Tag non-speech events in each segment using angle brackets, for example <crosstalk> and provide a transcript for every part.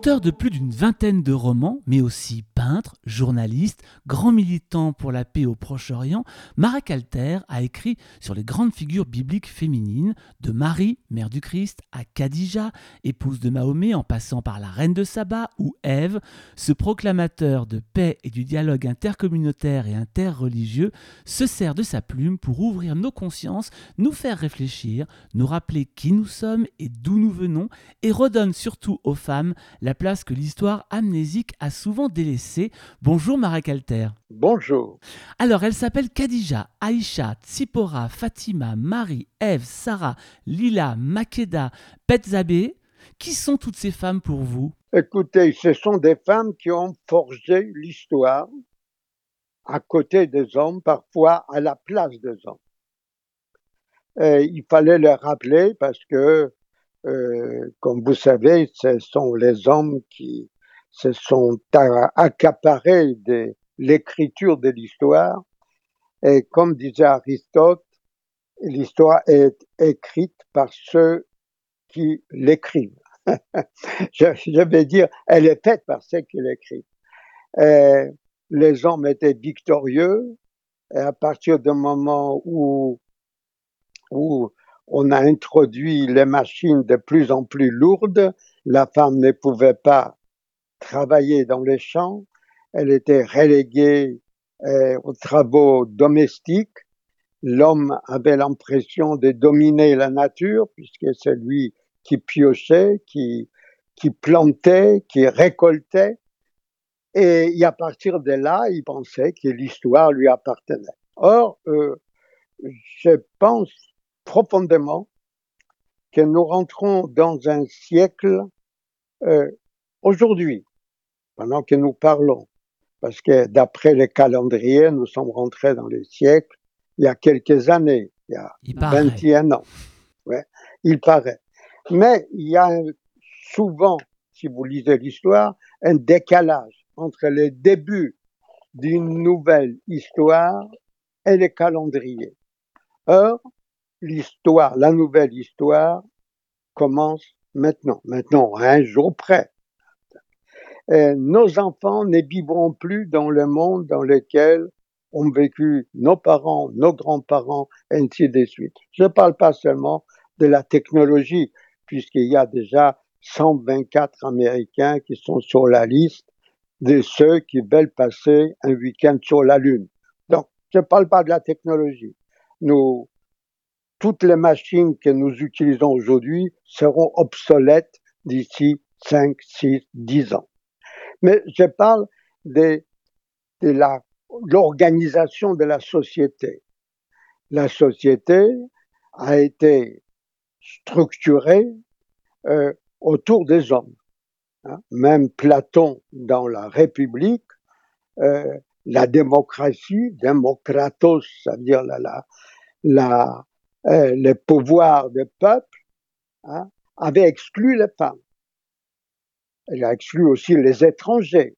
Auteur de plus d'une vingtaine de romans, mais aussi peintre, journaliste, grand militant pour la paix au Proche-Orient, Marek Alter a écrit sur les grandes figures bibliques féminines, de Marie, mère du Christ, à Khadija, épouse de Mahomet, en passant par la reine de Saba ou Ève. Ce proclamateur de paix et du dialogue intercommunautaire et interreligieux se sert de sa plume pour ouvrir nos consciences, nous faire réfléchir, nous rappeler qui nous sommes et d'où nous venons, et redonne surtout aux femmes la place que l'histoire amnésique a souvent délaissée. Bonjour Marek Alter. Bonjour. Alors, elle s'appelle Khadija, Aïcha, Tsipora, Fatima, Marie, Ève, Sarah, Lila, Makeda, Petzabé. Qui sont toutes ces femmes pour vous? Écoutez, ce sont des femmes qui ont forgé l'histoire à côté des hommes, parfois à la place des hommes. Et il fallait les rappeler parce que euh, comme vous savez, ce sont les hommes qui se sont accaparés de l'écriture de l'histoire. Et comme disait Aristote, l'histoire est écrite par ceux qui l'écrivent. <laughs> je, vais dire, elle est faite par ceux qui l'écrivent. les hommes étaient victorieux et à partir du moment où, où on a introduit les machines de plus en plus lourdes. La femme ne pouvait pas travailler dans les champs. Elle était reléguée euh, aux travaux domestiques. L'homme avait l'impression de dominer la nature puisque c'est lui qui piochait, qui, qui plantait, qui récoltait. Et à partir de là, il pensait que l'histoire lui appartenait. Or, euh, je pense profondément que nous rentrons dans un siècle euh, aujourd'hui, pendant que nous parlons, parce que d'après les calendriers, nous sommes rentrés dans le siècle il y a quelques années, il y a 21 ans. Ouais, il paraît. Mais il y a souvent, si vous lisez l'histoire, un décalage entre les débuts d'une nouvelle histoire et les calendriers. Or, l'histoire, la nouvelle histoire commence maintenant, maintenant, un jour près. Nos enfants ne vivront plus dans le monde dans lequel ont vécu nos parents, nos grands-parents, ainsi de suite. Je ne parle pas seulement de la technologie, puisqu'il y a déjà 124 Américains qui sont sur la liste de ceux qui veulent passer un week-end sur la Lune. Donc, je ne parle pas de la technologie. Nous, toutes les machines que nous utilisons aujourd'hui seront obsolètes d'ici 5, 6, 10 ans. Mais je parle de, de l'organisation de la société. La société a été structurée euh, autour des hommes. Hein. Même Platon dans la République, euh, la démocratie, démocratos, c'est-à-dire la, la, la, euh, le pouvoir des peuples hein, avait exclu les femmes. Elle a exclu aussi les étrangers.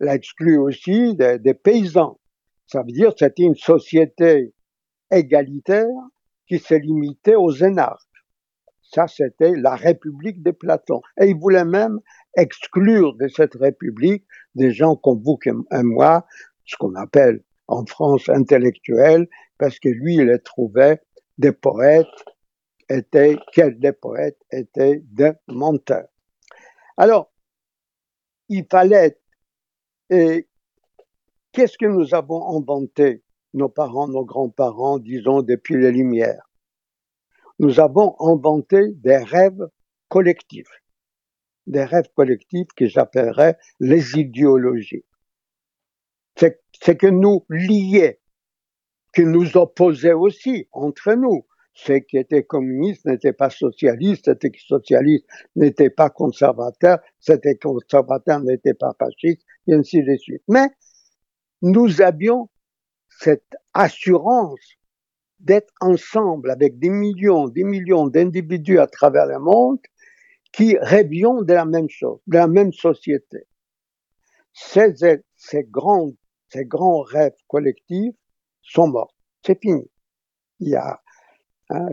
Elle a exclu aussi des, paysans. Ça veut dire que c'était une société égalitaire qui se limitait aux énarques. Ça, c'était la République de Platon. Et il voulait même exclure de cette République des gens comme vous et moi, ce qu'on appelle en France intellectuels, parce que lui, il les trouvait des poètes étaient, quels des poètes étaient des menteurs. Alors, il fallait, et qu'est-ce que nous avons inventé, nos parents, nos grands-parents, disons, depuis les Lumières? Nous avons inventé des rêves collectifs, des rêves collectifs que j'appellerais les idéologies. C'est que nous liaient qui nous opposaient aussi entre nous. Ceux qui étaient communistes n'étaient pas socialistes, ceux qui socialistes n'étaient pas conservateurs, ceux qui conservateurs n'étaient pas fascistes, et ainsi de suite. Mais nous avions cette assurance d'être ensemble avec des millions, des millions d'individus à travers le monde qui rêvions de la même chose, de la même société. Ces, ces grands, ces grands rêves collectifs sont morts. C'est fini. Il y a, hein,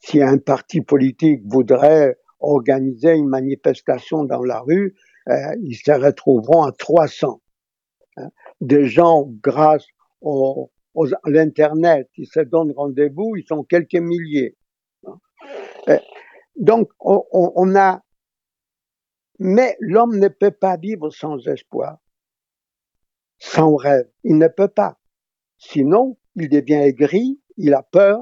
si un parti politique voudrait organiser une manifestation dans la rue, euh, ils se retrouveront à 300. Hein. Des gens, grâce à l'Internet, ils se donnent rendez-vous, ils sont quelques milliers. Hein. Euh, donc, on, on a... Mais l'homme ne peut pas vivre sans espoir, sans rêve. Il ne peut pas. Sinon, il devient aigri, il a peur,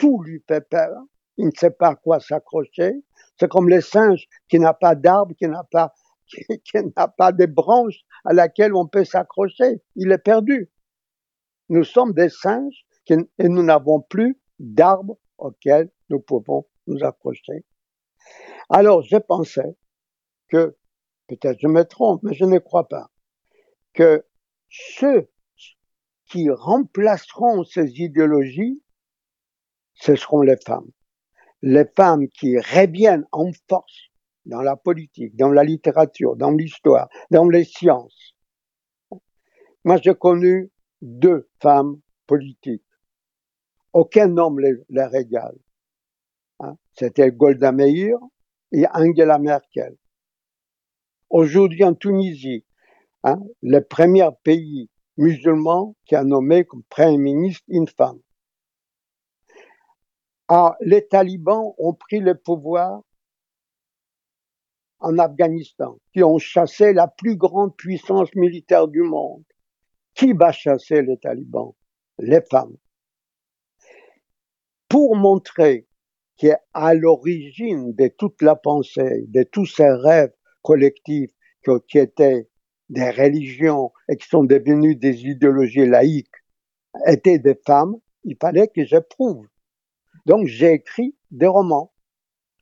tout lui fait peur, il ne sait pas à quoi s'accrocher. C'est comme les singes qui n'a pas d'arbre, qui n'a pas, <laughs> qui, n'a pas de branches à laquelle on peut s'accrocher. Il est perdu. Nous sommes des singes et nous n'avons plus d'arbres auxquels nous pouvons nous accrocher. Alors, je pensais que, peut-être je me trompe, mais je ne crois pas, que ceux qui remplaceront ces idéologies, ce seront les femmes. Les femmes qui reviennent en force dans la politique, dans la littérature, dans l'histoire, dans les sciences. Moi, j'ai connu deux femmes politiques. Aucun homme les, les régale. Hein? C'était Golda Meir et Angela Merkel. Aujourd'hui, en Tunisie, hein, le premier pays musulman qui a nommé comme Premier ministre une femme. Ah, les talibans ont pris le pouvoir en Afghanistan, qui ont chassé la plus grande puissance militaire du monde. Qui va chasser les talibans? Les femmes. Pour montrer qu'à l'origine de toute la pensée, de tous ces rêves collectifs qui étaient des religions et qui sont devenues des idéologies laïques étaient des femmes, il fallait que je prouve. Donc j'ai écrit des romans.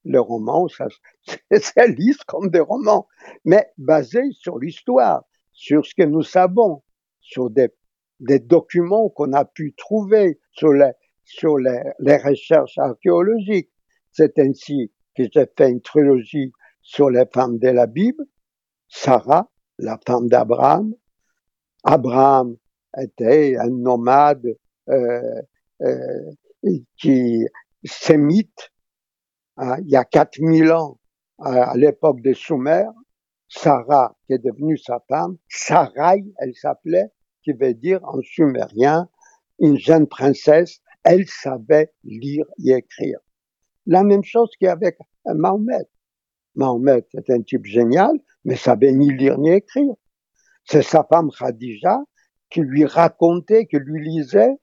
Les romans, ça, <laughs> c'est lisse comme des romans, mais basés sur l'histoire, sur ce que nous savons, sur des, documents qu'on a pu trouver, sur les recherches archéologiques. C'est ainsi que j'ai fait une trilogie sur les femmes de la Bible, Sarah, la femme d'Abraham. Abraham était un nomade euh, euh, qui sémite hein, il y a 4000 ans à, l'époque des Soumères. Sarah, qui est devenue sa femme, Sarai, elle s'appelait, qui veut dire en sumérien une jeune princesse. Elle savait lire et écrire. La même chose qu'avec Mahomet. Mahomet est un type génial, mais savait ni lire ni écrire. C'est sa femme Khadija qui lui racontait, qui lui lisait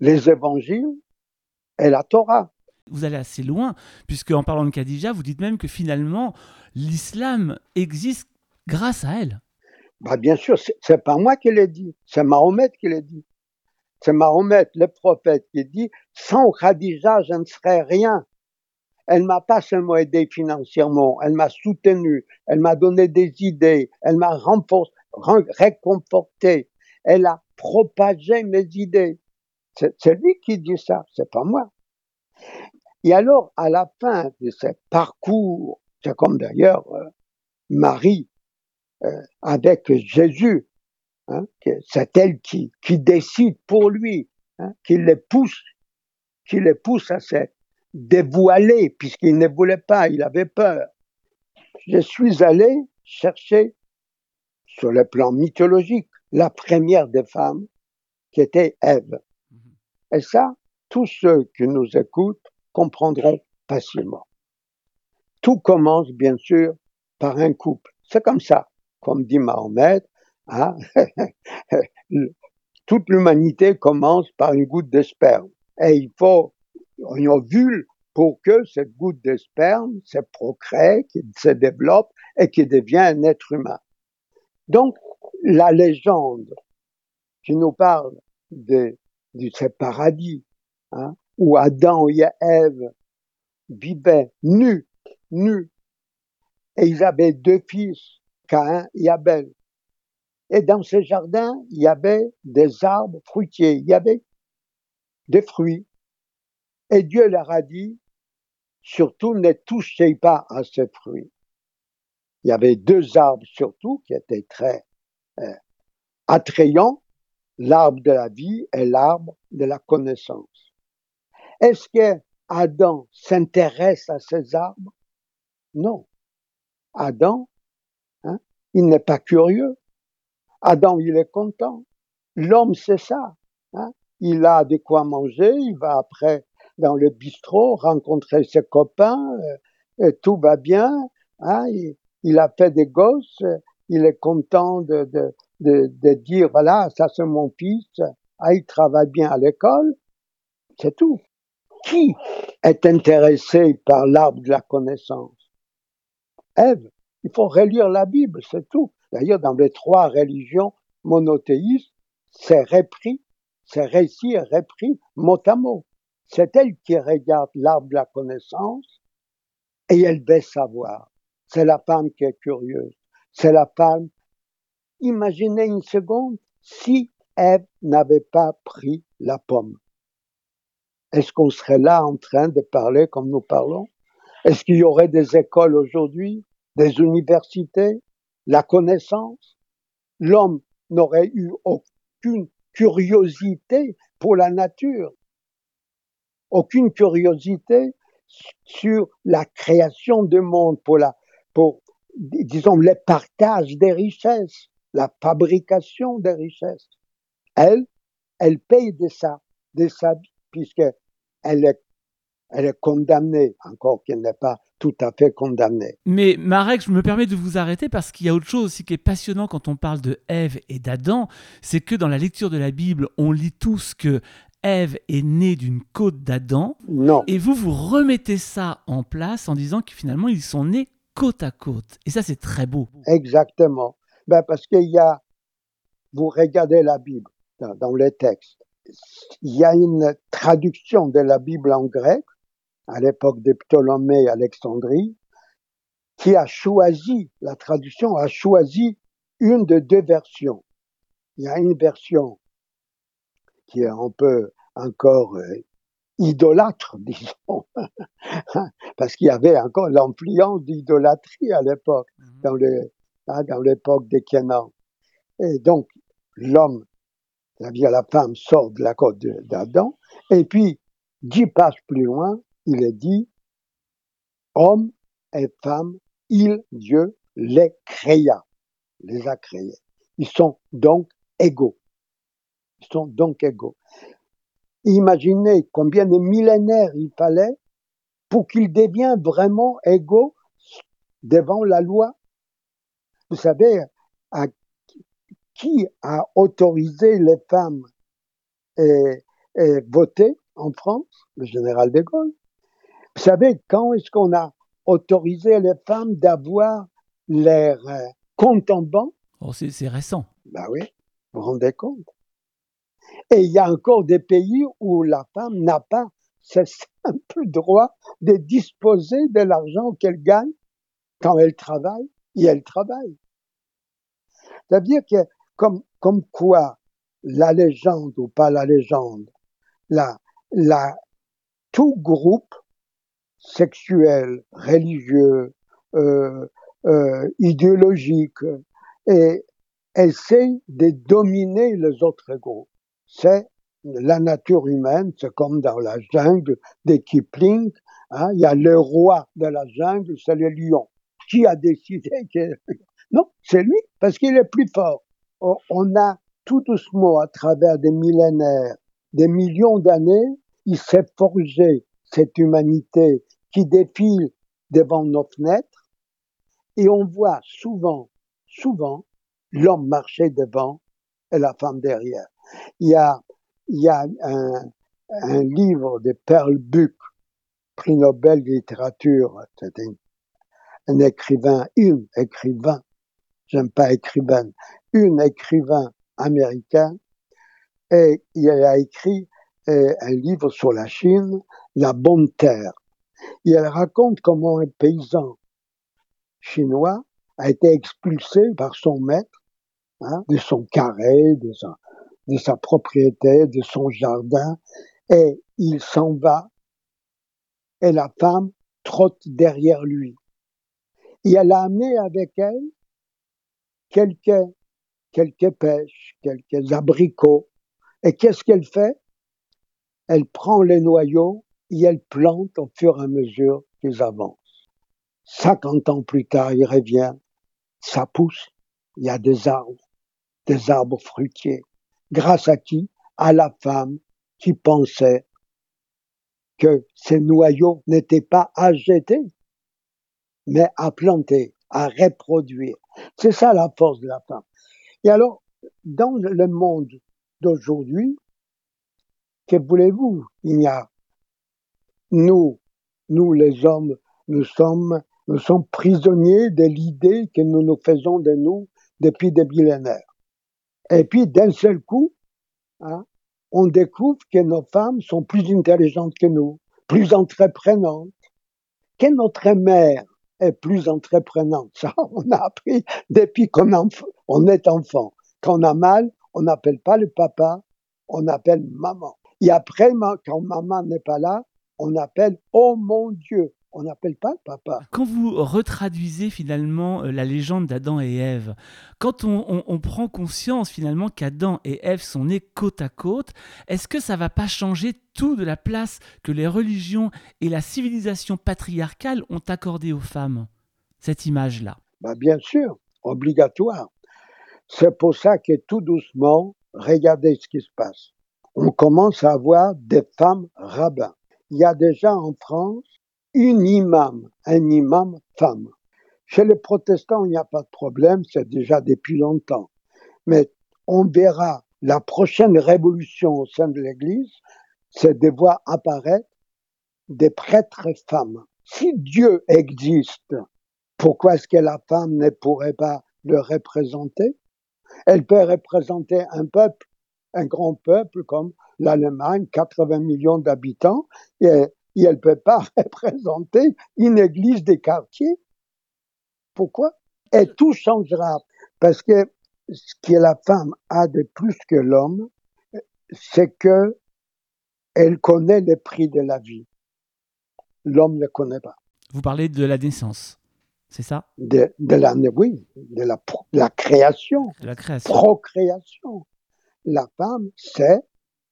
les évangiles et la Torah. Vous allez assez loin, puisque en parlant de Khadija, vous dites même que finalement, l'islam existe grâce à elle. Bah bien sûr, c'est pas moi qui l'ai dit, c'est Mahomet qui l'a dit. C'est Mahomet, le prophète, qui dit Sans Khadija, je ne serais rien. Elle m'a pas seulement aidé financièrement, elle m'a soutenu, elle m'a donné des idées, elle m'a réconforté, elle a propagé mes idées. C'est lui qui dit ça, c'est pas moi. Et alors, à la fin de ce parcours, c'est comme d'ailleurs euh, Marie euh, avec Jésus, hein, c'est elle qui, décide pour lui, hein, qui le pousse, qui le pousse à cette dévoilé puisqu'il ne voulait pas, il avait peur. Je suis allé chercher sur le plan mythologique la première des femmes qui était Ève. Et ça, tous ceux qui nous écoutent comprendront facilement. Tout commence bien sûr par un couple. C'est comme ça, comme dit Mahomet, hein? <laughs> toute l'humanité commence par une goutte de sperme. Et il faut un ovule pour que cette goutte de sperme se procrée, se développe et qui devient un être humain. Donc, la légende qui nous parle de, ce paradis, hein, où Adam et Ève vivaient nus, nus, et ils avaient deux fils, Caïn et Abel. Et dans ce jardin, il y avait des arbres fruitiers, il y avait des fruits. Et Dieu leur a dit, surtout ne touchez pas à ce fruit. Il y avait deux arbres surtout qui étaient très euh, attrayants, l'arbre de la vie et l'arbre de la connaissance. Est-ce que Adam s'intéresse à ces arbres? Non. Adam, hein, il n'est pas curieux. Adam, il est content. L'homme, c'est ça. Hein. Il a de quoi manger, il va après dans le bistrot rencontrer ses copains, euh, et tout va bien. Hein. Il, a fait des gosses, il est content de, de, de dire, voilà, ça c'est mon fils, ah, il travaille bien à l'école, c'est tout. Qui est intéressé par l'arbre de la connaissance? Ève. Il faut relire la Bible, c'est tout. D'ailleurs, dans les trois religions monothéistes, c'est repris, c'est récit et repris mot à mot. C'est elle qui regarde l'arbre de la connaissance et elle veut savoir. C'est la femme qui est curieuse. C'est la femme. Imaginez une seconde si Ève n'avait pas pris la pomme. Est-ce qu'on serait là en train de parler comme nous parlons? Est-ce qu'il y aurait des écoles aujourd'hui, des universités, la connaissance? L'homme n'aurait eu aucune curiosité pour la nature, aucune curiosité sur la création du monde, pour la, pour, disons, le partage des richesses, la fabrication des richesses. Elle, elle paye de ça, de sa vie, puisque elle est, elle est condamnée, encore qu'elle n'est pas tout à fait condamnée. Mais Marek, je me permets de vous arrêter parce qu'il y a autre chose aussi qui est passionnant quand on parle de Ève et d'Adam, c'est que dans la lecture de la Bible, on lit tous que Ève est née d'une côte d'Adam. Non. Et vous, vous remettez ça en place en disant que finalement, ils sont nés côte à côte. Et ça, c'est très beau. Exactement. Ben, parce qu'il y a, vous regardez la Bible dans, dans les textes, il y a une traduction de la Bible en grec, à l'époque de Ptolémée Alexandrie, qui a choisi, la traduction a choisi une de deux versions. Il y a une version qui est un peu encore euh, idolâtre, <laughs> disons, parce qu'il y avait encore l'influence d'idolâtrie à l'époque, mhm. dans, hein, dans l'époque des Canaan. Et donc, l'homme c'est-à-dire la femme sort de la côte d'Adam, et puis dix pages plus loin, il est dit, homme et femme, il, Dieu, les créa, les a créés. Ils sont donc égaux. Ils sont donc égaux. Imaginez combien de millénaires il fallait pour qu'ils deviennent vraiment égaux devant la loi. Vous savez, à qui a autorisé les femmes à, voter en France? Le général de Gaulle. Vous savez, quand est-ce qu'on a autorisé les femmes d'avoir leur euh, compte en banque? Oh, C'est récent. Ben oui, vous vous rendez compte? Et il y a encore des pays où la femme n'a pas ce simple droit de disposer de l'argent qu'elle gagne quand elle travaille, et elle travaille. C'est-à-dire que comme, comme quoi la légende ou pas la légende, la, tout groupe sexuel, religieux, euh, euh, idéologique, et essaie de dominer les autres groupes. C'est la nature humaine, c'est comme dans la jungle de Kipling, hein, il y a le roi de la jungle, c'est le lion. Qui a décidé que... Non, c'est lui, parce qu'il est plus fort. On a tout doucement, à travers des millénaires, des millions d'années, il s'est forgé cette humanité qui défile devant nos fenêtres. Et on voit souvent, souvent, l'homme marcher devant et la femme derrière. Il y a, il y a un, livre de Perle Buck, prix Nobel de littérature, c'est un écrivain, une écrivain, j'aime pas écrivaine, une écrivain américain et il a écrit euh, un livre sur la Chine, La bonne terre. Et elle raconte comment un paysan chinois a été expulsé par son maître hein, de son carré, de sa, de sa propriété, de son jardin, et il s'en va, et la femme trotte derrière lui. Et elle a amené avec elle quelques quelques pêches, quelques abricots. Et qu'est-ce qu'elle fait? Elle prend les noyaux et elle plante au fur et à mesure qu'ils avancent. 50 ans plus tard, il revient, ça pousse, il y a des arbres, des arbres fruitiers. Grâce à qui? À la femme qui pensait que ces noyaux n'étaient pas à jeter, mais à planter, à reproduire. C'est ça la force de la femme. Et alors, dans le monde d'aujourd'hui, que voulez-vous? Il a nous, nous les hommes, nous sommes, nous sommes prisonniers de l'idée que nous nous faisons de nous depuis des millénaires. Et puis d'un seul coup, hein, on découvre que nos femmes sont plus intelligentes que nous, plus entreprenantes, que notre mère est plus entreprenante. Ça, <laughs> on a appris depuis qu'on on est enfant. Quand on a mal, on n'appelle pas le papa, on appelle maman. Et après, quand maman n'est pas là, on appelle Oh mon Dieu. On n'appelle pas le papa. Quand vous retraduisez finalement euh, la légende d'Adam et Ève, quand on, prend conscience finalement qu'Adam et Ève sont nés côte à côte, est-ce que ça va pas changer tout de la place que les religions et la civilisation patriarcale ont accordée aux femmes Cette image-là? Bah bien sûr, obligatoire. C'est pour ça que tout doucement, regardez ce qui se passe. On commence à avoir des femmes rabbins. Il y a déjà en France une imam, un imam femme. Chez les protestants, il n'y a pas de problème, c'est déjà depuis longtemps. Mais on verra la prochaine révolution au sein de l'Église, c'est de voir apparaître des prêtres femmes. Si Dieu existe, pourquoi est-ce que la femme ne pourrait pas le représenter? Elle peut représenter un peuple, un grand peuple comme l'Allemagne, 80 millions d'habitants, et et elle ne peut pas <laughs> représenter une église des quartiers. Pourquoi? Et tout changera. Parce que ce que la femme a de plus que l'homme, c'est que elle connaît le prix de la vie. L'homme ne connaît pas. Vous parlez de la naissance, c'est ça? De, la, Oui, de la, la création. De la création. Procréation. La femme sait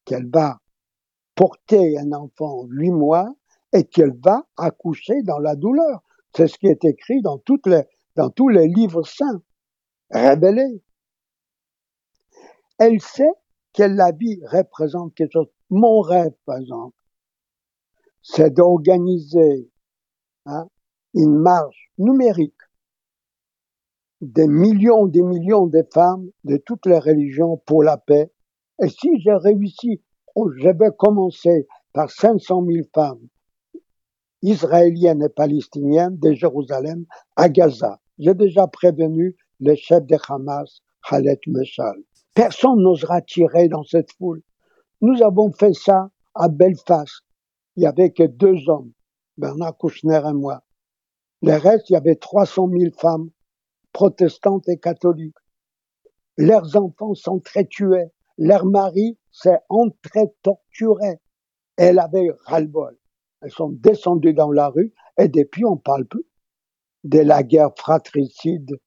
qu'elle va porter un enfant huit mois et qu'elle va accoucher dans la douleur. C'est ce qui est écrit dans, les, tous les livres saints, révélés. Elle sait que la vie représente quelque chose. Mon rêve, par exemple, c'est d'organiser hein, une marche numérique des millions, des millions de femmes de toutes les religions pour la paix. Et si j'ai réussi je vais commencer par 500 000 femmes israéliennes et palestiniennes de Jérusalem à Gaza. J'ai déjà prévenu le chef de Hamas, Khaled Meshal. Personne n'osera tirer dans cette foule. Nous avons fait ça à Belfast. Il y avait que deux hommes, Bernard Kouchner et moi. Le reste, il y avait 300 000 femmes protestantes et catholiques. Leurs enfants sont très tués. Leurs maris s'est entré-torturé. Elle avait ras-le-bol. Elles sont descendues dans la rue et depuis on parle plus de la guerre fratricide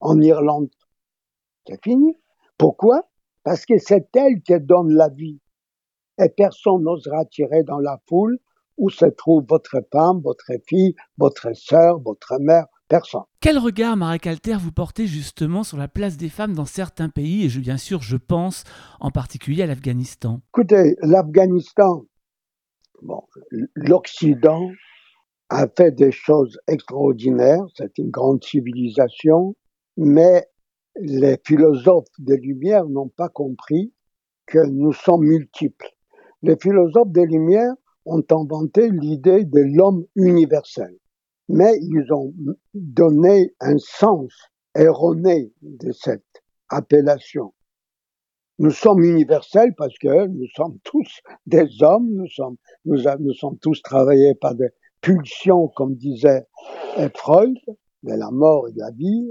en Irlande. C'est fini. Pourquoi? Parce que c'est elle qui donne la vie. Et personne n'osera tirer dans la foule où se trouve votre femme, votre fille, votre sœur, votre mère, personne. Quel regard, Marek Alter, vous portez justement sur la place des femmes dans certains pays Et je, bien sûr, je pense en particulier à l'Afghanistan? Écoutez, l'Afghanistan, bon, l'Occident a fait des choses extraordinaires, c'est une grande civilisation, mais les philosophes des Lumières n'ont pas compris que nous sommes multiples. Les philosophes des Lumières ont inventé l'idée de l'homme universel mais ils ont donné un sens erroné de cette appellation. Nous sommes universels parce que nous sommes tous des hommes, nous sommes, nous, sommes tous travaillés par des pulsions, comme disait Freud, de la mort et de la vie.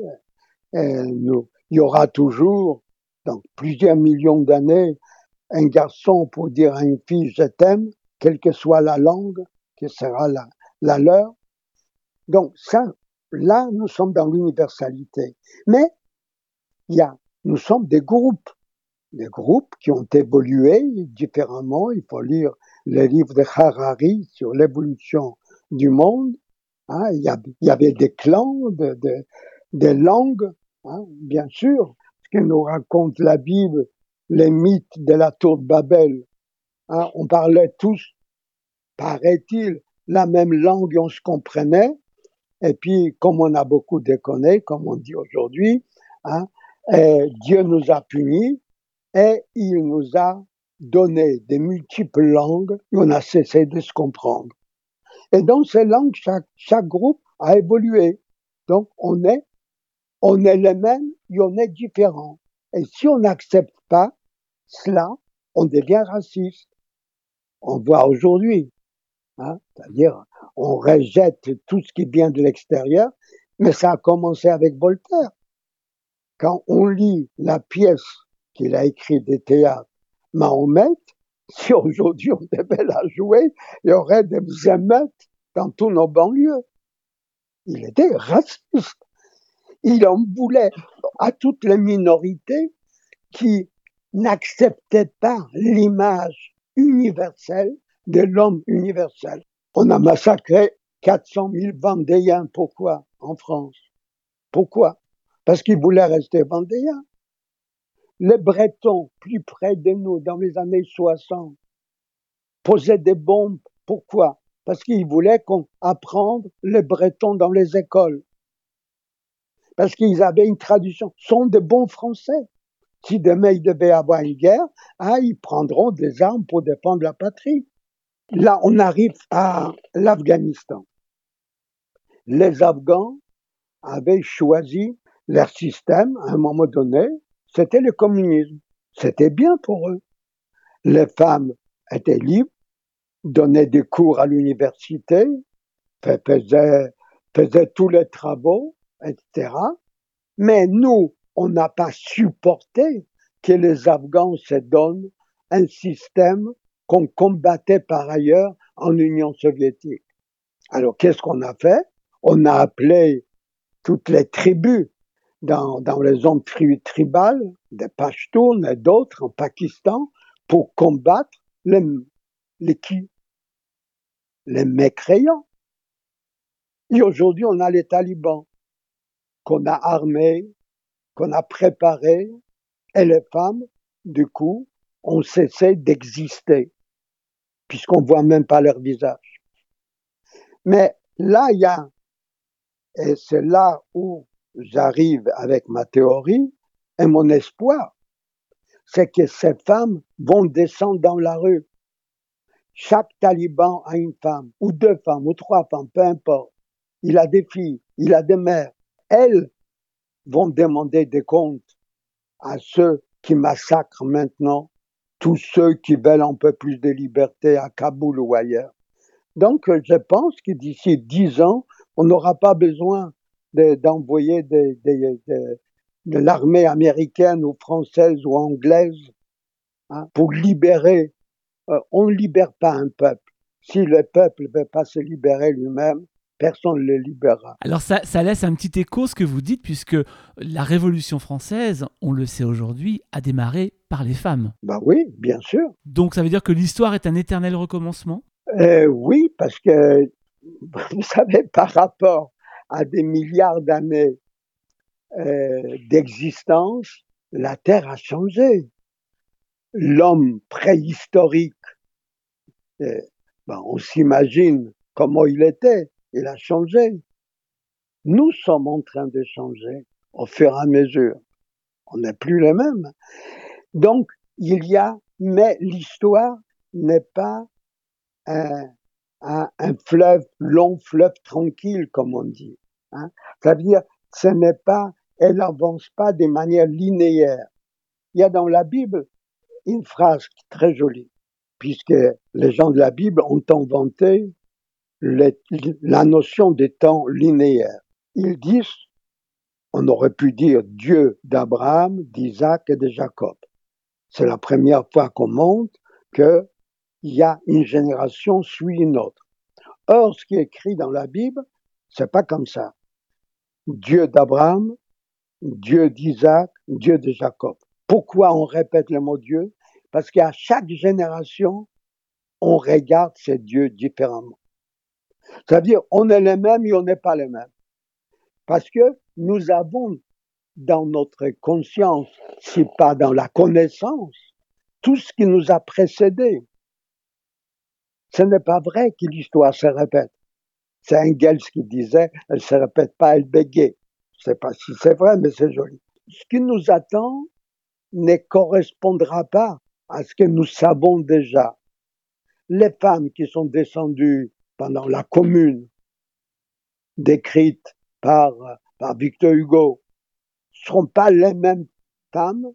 Il y aura toujours, dans plusieurs millions d'années, un garçon pour dire à une fille je t'aime, quelle que soit la langue qui sera la leur. Donc ça, là, nous sommes dans l'universalité. Mais il y a, nous sommes des groupes, des groupes qui ont évolué différemment. Il faut lire les livres de Harari sur l'évolution du monde. Hein, il, y avait des clans, de, des langues, hein, bien sûr, ce que nous raconte la Bible, les mythes de la tour de Babel. Hein, on parlait tous, paraît-il, la même langue et on se comprenait. Et puis, comme on a beaucoup déconné, comme on dit aujourd'hui, hein, Dieu nous a punis et il nous a donné des multiples langues et on a cessé de se comprendre. Et dans ces langues, chaque, groupe a évolué. Donc, on est, on est les mêmes et on est différents. Et si on n'accepte pas cela, on devient raciste. On voit aujourd'hui, hein, c'est-à-dire on rejette tout ce qui vient de l'extérieur, mais ça a commencé avec Voltaire. Quand on lit la pièce qu'il a écrite des théâtres, Mahomet, <laughs> si aujourd'hui on devait la jouer, il y aurait des émeutes dans tous nos banlieues. Il était raciste. Il en voulait à toutes les minorités qui n'acceptaient pas l'image universelle de l'homme universel. On a massacré 400 000 Vendéens. Pourquoi en France? Pourquoi? Parce qu'ils voulaient rester Vendéens. Les Bretons, plus près de nous, dans les années 60, posaient des bombes. Pourquoi? Parce qu'ils voulaient qu'on apprenne les Bretons dans les écoles. Parce qu'ils avaient une tradition. Ce sont de bons Français. Si demain il devait avoir une guerre, hein, ils prendront des armes pour défendre la patrie. Là, on arrive à l'Afghanistan. Les Afghans avaient choisi leur système à un moment donné c'était le communisme. C'était bien pour eux. Les femmes étaient libres, donnaient des cours à l'université, faisaient, tous les travaux, etc. Mais nous, on n'a pas supporté que les Afghans se donnent un système qu'on combattait par ailleurs en Union soviétique. Alors qu'est-ce qu'on a fait? On a appelé toutes les tribus dans, les zones tribales, des Pashtuns et d'autres en Pakistan, pour combattre les, les qui? Les mécréants. Et aujourd'hui, on a les talibans qu'on a armés, qu'on a préparés, et les femmes, du coup, ont cessé d'exister, puisqu'on voit même pas leur visage. Mais là, il y a, et c'est là où j'arrive avec ma théorie et mon espoir, c'est que ces femmes vont descendre dans la rue. Chaque taliban a une femme, ou deux femmes, ou trois femmes, peu importe. Il a des filles, il a des mères. Elles vont demander des comptes à ceux qui massacrent maintenant tous ceux qui veulent un peu plus de liberté à Kaboul ou ailleurs. Donc, je pense que d'ici dix ans, on n'aura pas besoin d'envoyer de, l'armée américaine ou française ou anglaise hein, pour libérer. Euh, on ne libère pas un peuple. Si le peuple ne veut pas se libérer lui-même, personne ne le libérera. Alors ça, ça, laisse un petit écho ce que vous dites, puisque la Révolution française, on le sait aujourd'hui, a démarré par les femmes. Bah oui, bien sûr. Donc ça veut dire que l'histoire est un éternel recommencement? Euh, Oui, parce que, <laughs> vous savez, par rapport à des milliards d'années euh, d'existence, la Terre a changé. L'homme préhistorique, euh, ben, on s'imagine comment il était, il a changé. Nous sommes en train de changer au fur et à mesure. On n'est plus les mêmes. Donc, il y a, mais l'histoire n'est pas un, fleuve, long fleuve tranquille, comme on dit. Hein. C'est-à-dire, ce n'est pas, elle n'avance pas de manière linéaire. Il y a dans la Bible une phrase très jolie, puisque les gens de la Bible ont inventé la notion des temps linéaires. Ils disent, on aurait pu dire Dieu d'Abraham, d'Isaac et de Jacob. C'est la première fois qu'on montre que il y a une génération suit une autre. Or, ce qui est écrit dans la Bible, c'est pas comme ça. Dieu d'Abraham, Dieu d'Isaac, Dieu de Jacob. Pourquoi on répète le mot Dieu? Parce qu'à chaque génération, on regarde ces dieux différemment. C'est-à-dire, on est les mêmes et on n'est pas les mêmes. Parce que nous avons dans notre conscience, si pas dans la connaissance, tout ce qui nous a précédé. Ce n'est pas vrai que l'histoire se répète. C'est Engels qui disait, elle se répète pas, elle bégaye. Je sais pas si c'est vrai, mais c'est joli. Ce qui nous attend ne correspondra pas à ce que nous savons déjà. Les femmes qui sont descendues pendant la commune, décrites par, Victor Hugo, seront pas les mêmes femmes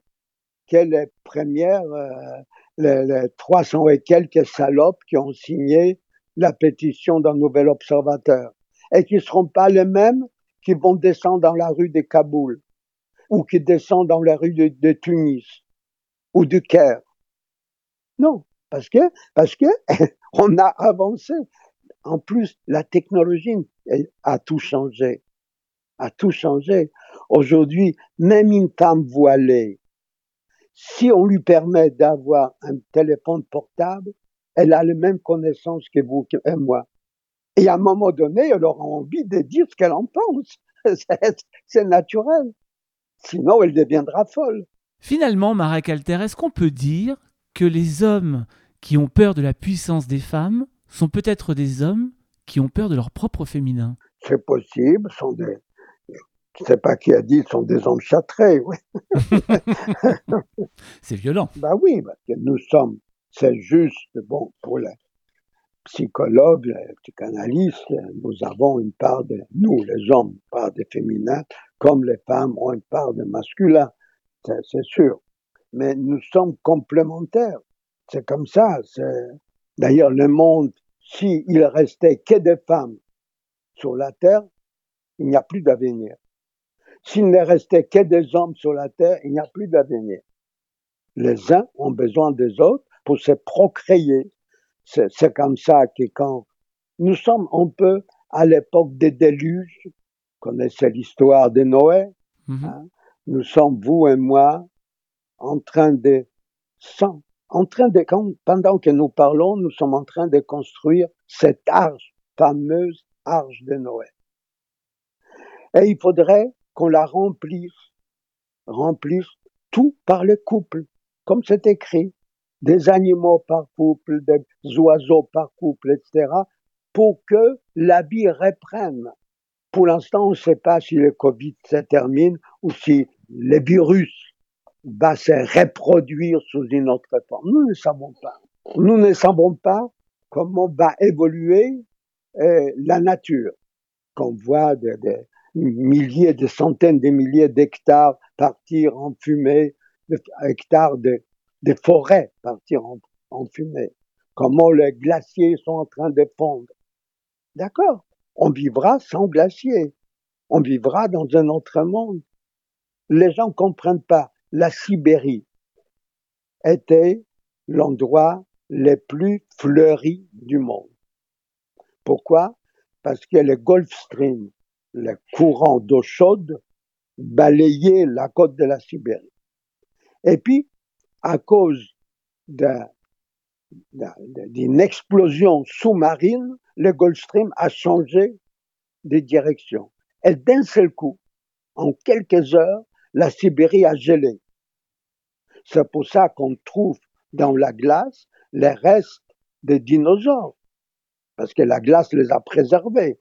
que les premières, euh, les, les 300 et quelques salopes qui ont signé la pétition d'un nouvel observateur et qui ne seront pas les mêmes qui vont descendre dans la rue de Kaboul ou qui descendent dans la rue de, de Tunis ou du Caire. Non, parce que, parce que <laughs> on a avancé. En plus, la technologie a tout changé, a tout changé. Aujourd'hui, même une femme voilée, si on lui permet d'avoir un téléphone portable, elle a les mêmes connaissances que vous et moi. Et à un moment donné, elle aura envie de dire ce qu'elle en pense. <laughs> C'est naturel. Sinon, elle deviendra folle. Finalement, Marek Alter, est-ce qu'on peut dire que les hommes qui ont peur de la puissance des femmes sont peut-être des hommes qui ont peur de leur propre féminin C'est possible, sont des, je ne sais pas qui a dit, sont des hommes châtrés. Oui. <laughs> c'est violent. Ben oui, parce que nous sommes, c'est juste, bon, pour les psychologues, les psychanalystes, nous avons une part de, nous, les hommes, une part de féminin, comme les femmes ont une part de masculin, c'est sûr. Mais nous sommes complémentaires. C'est comme ça. D'ailleurs, le monde, s'il il restait que des femmes sur la Terre, il n'y a plus d'avenir. S'il ne restait que des hommes sur la terre, il n'y a plus d'avenir. Les uns ont besoin des autres pour se procréer. C'est comme ça que quand nous sommes un peu à l'époque des déluges, connaissez l'histoire de Noé, mm -hmm. hein? nous sommes, vous et moi, en train de, sans, en train de, pendant que nous parlons, nous sommes en train de construire cette arche, fameuse arche de Noé. Et il faudrait qu'on la remplisse, remplisse tout par le couple, comme c'est écrit, des animaux par couple, des oiseaux par couple, etc., pour que la vie reprenne. Pour l'instant, on ne sait pas si le Covid se termine ou si le virus va se reproduire sous une autre forme. Nous ne savons pas. Nous ne savons pas comment va évoluer euh, la nature. Qu'on voit des, des, milliers, des centaines de milliers d'hectares partir en fumée, hectares de, forêts partir en, fumée. Comment les glaciers sont en train de fondre. D'accord, on vivra sans glaciers. On vivra dans un autre monde. Les gens ne comprennent pas. La Sibérie était l'endroit le plus fleuri du monde. Pourquoi? Parce que le Gulf Stream, le courant d'eau chaude balayait la côte de la Sibérie. Et puis, à cause d'une explosion sous-marine, le Gulf Stream a changé de direction. Et d'un seul coup, en quelques heures, la Sibérie a gelé. C'est pour ça qu'on trouve dans la glace les restes des dinosaures, parce que la glace les a préservés.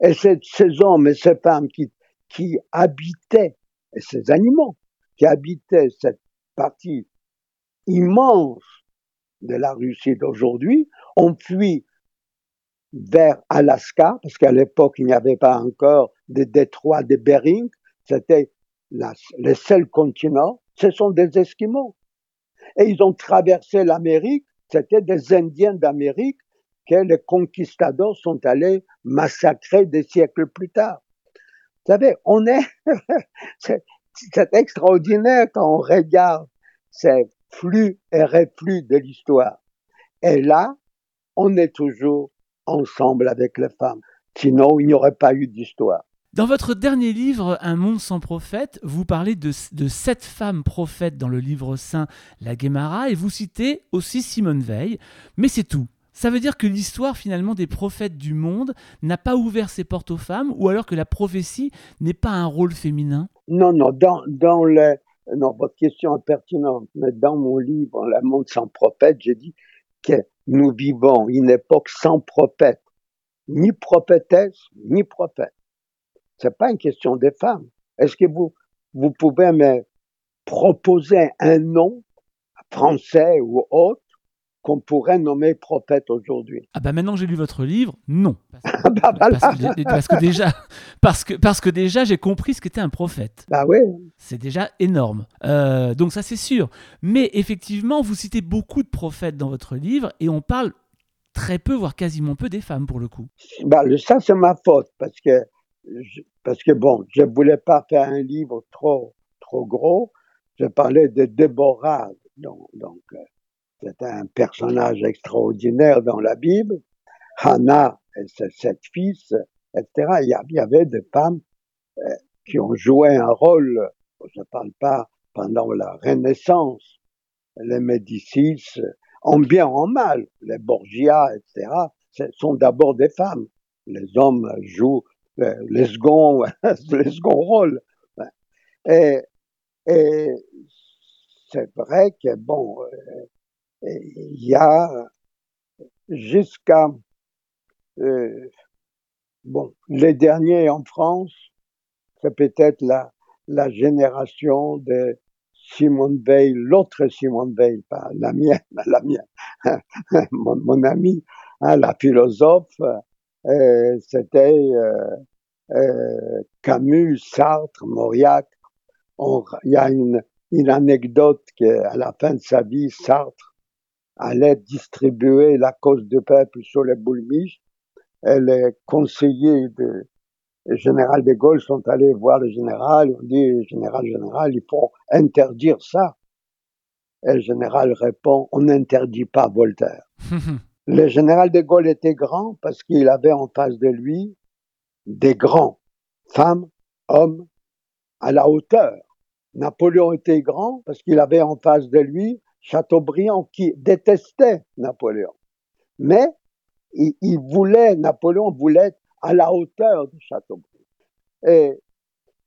Et ces, hommes et ces femmes qui, qui habitaient, et ces animaux, qui habitaient cette partie immense de la Russie d'aujourd'hui, ont fui vers Alaska, parce qu'à l'époque, il n'y avait pas encore de détroit de Bering, c'était le seul continent, ce sont des Esquimaux. Et ils ont traversé l'Amérique, c'était des Indiens d'Amérique que les conquistadors sont allés massacrer des siècles plus tard. Vous savez, on est, <laughs> c'est extraordinaire quand on regarde ces flux et reflux de l'histoire. Et là, on est toujours ensemble avec les femmes. Sinon, il n'y aurait pas eu d'histoire. Dans votre dernier livre, Un monde sans prophète, vous parlez de, sept femmes prophètes dans le livre saint La Guémara et vous citez aussi Simone Veil. Mais c'est tout. Ça veut dire que l'histoire finalement des prophètes du monde n'a pas ouvert ses portes aux femmes ou alors que la prophétie n'est pas un rôle féminin? Non, non, dans, dans le... Non, votre question est pertinente, mais dans mon livre, Le monde sans prophète, j'ai dit que nous vivons une époque sans prophète, ni prophétesse, ni prophète. C'est pas une question des femmes. Est-ce que vous, vous pouvez me proposer un nom français ou autre qu'on pourrait nommer prophète aujourd'hui? Ah bah maintenant que j'ai lu votre livre, non. <laughs> Bah parce, que, déjà, parce que, parce que déjà j'ai compris ce qu'était un prophète. Bah oui. C'est déjà énorme. Euh, donc ça c'est sûr. Mais effectivement, vous citez beaucoup de prophètes dans votre livre et on parle très peu, voire quasiment peu des femmes pour le coup. Bah, ça c'est ma faute parce que, parce que bon, je voulais pas faire un livre trop, trop gros. Je parlais de Déborah, donc, donc euh, c'est un personnage extraordinaire dans la Bible. Hannah et ses sept fils, etc. Il y avait des femmes euh, qui ont joué un rôle, je ne parle pas pendant la Renaissance, les Médicis, en bien en mal, les Borgia, etc., ce sont d'abord des femmes. Les hommes jouent les seconds, <laughs> les seconds rôles. Et, et c'est vrai que, bon, euh, il y a jusqu'à euh, bon les derniers en France, c'est peut-être la, la génération de Simone Veil, l'autre Simone Veil, pas la mienne, <laughs> la mienne, <laughs> mon, mon ami, hein, la philosophe, c'était euh, euh, Camus, Sartre, Mauriac. Il y a une, anecdote qu'à la fin de sa vie, Sartre allait distribuer la cause du peuple sur les boulmiches. Les conseillers du général de Gaulle sont allés voir le général, ont dit, général, général, il faut interdire ça. Et le général répond, on n'interdit pas Voltaire. <laughs> le général de Gaulle était grand parce qu'il avait en face de lui des grands, femmes, hommes, à la hauteur. Napoléon était grand parce qu'il avait en face de lui Chateaubriand qui détestait Napoléon. Mais il, voulait, Napoléon voulait être à la hauteur de Chateaubriand. Et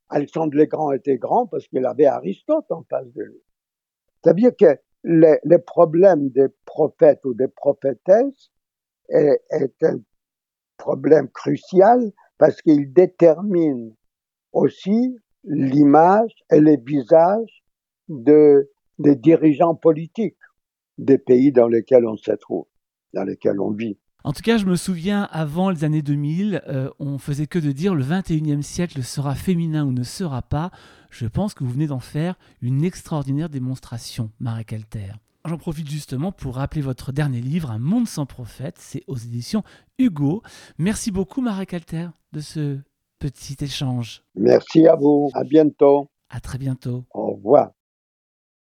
Alexandre le Grand était grand parce qu'il avait Aristote en face de lui. C'est-à-dire que les, problèmes des prophètes ou des prophétesses est, un problème crucial parce qu'il détermine aussi l'image et les visages de des dirigeants politiques des pays dans lesquels on se trouve, dans lesquels on vit. En tout cas, je me souviens, avant les années 2000, euh, on faisait que de dire le 21e siècle sera féminin ou ne sera pas. Je pense que vous venez d'en faire une extraordinaire démonstration, Marek Alter. J'en profite justement pour rappeler votre dernier livre, Un monde sans prophète. C'est aux éditions Hugo. Merci beaucoup, Marek Alter, de ce petit échange. Merci à vous. À bientôt. À très bientôt. Au revoir.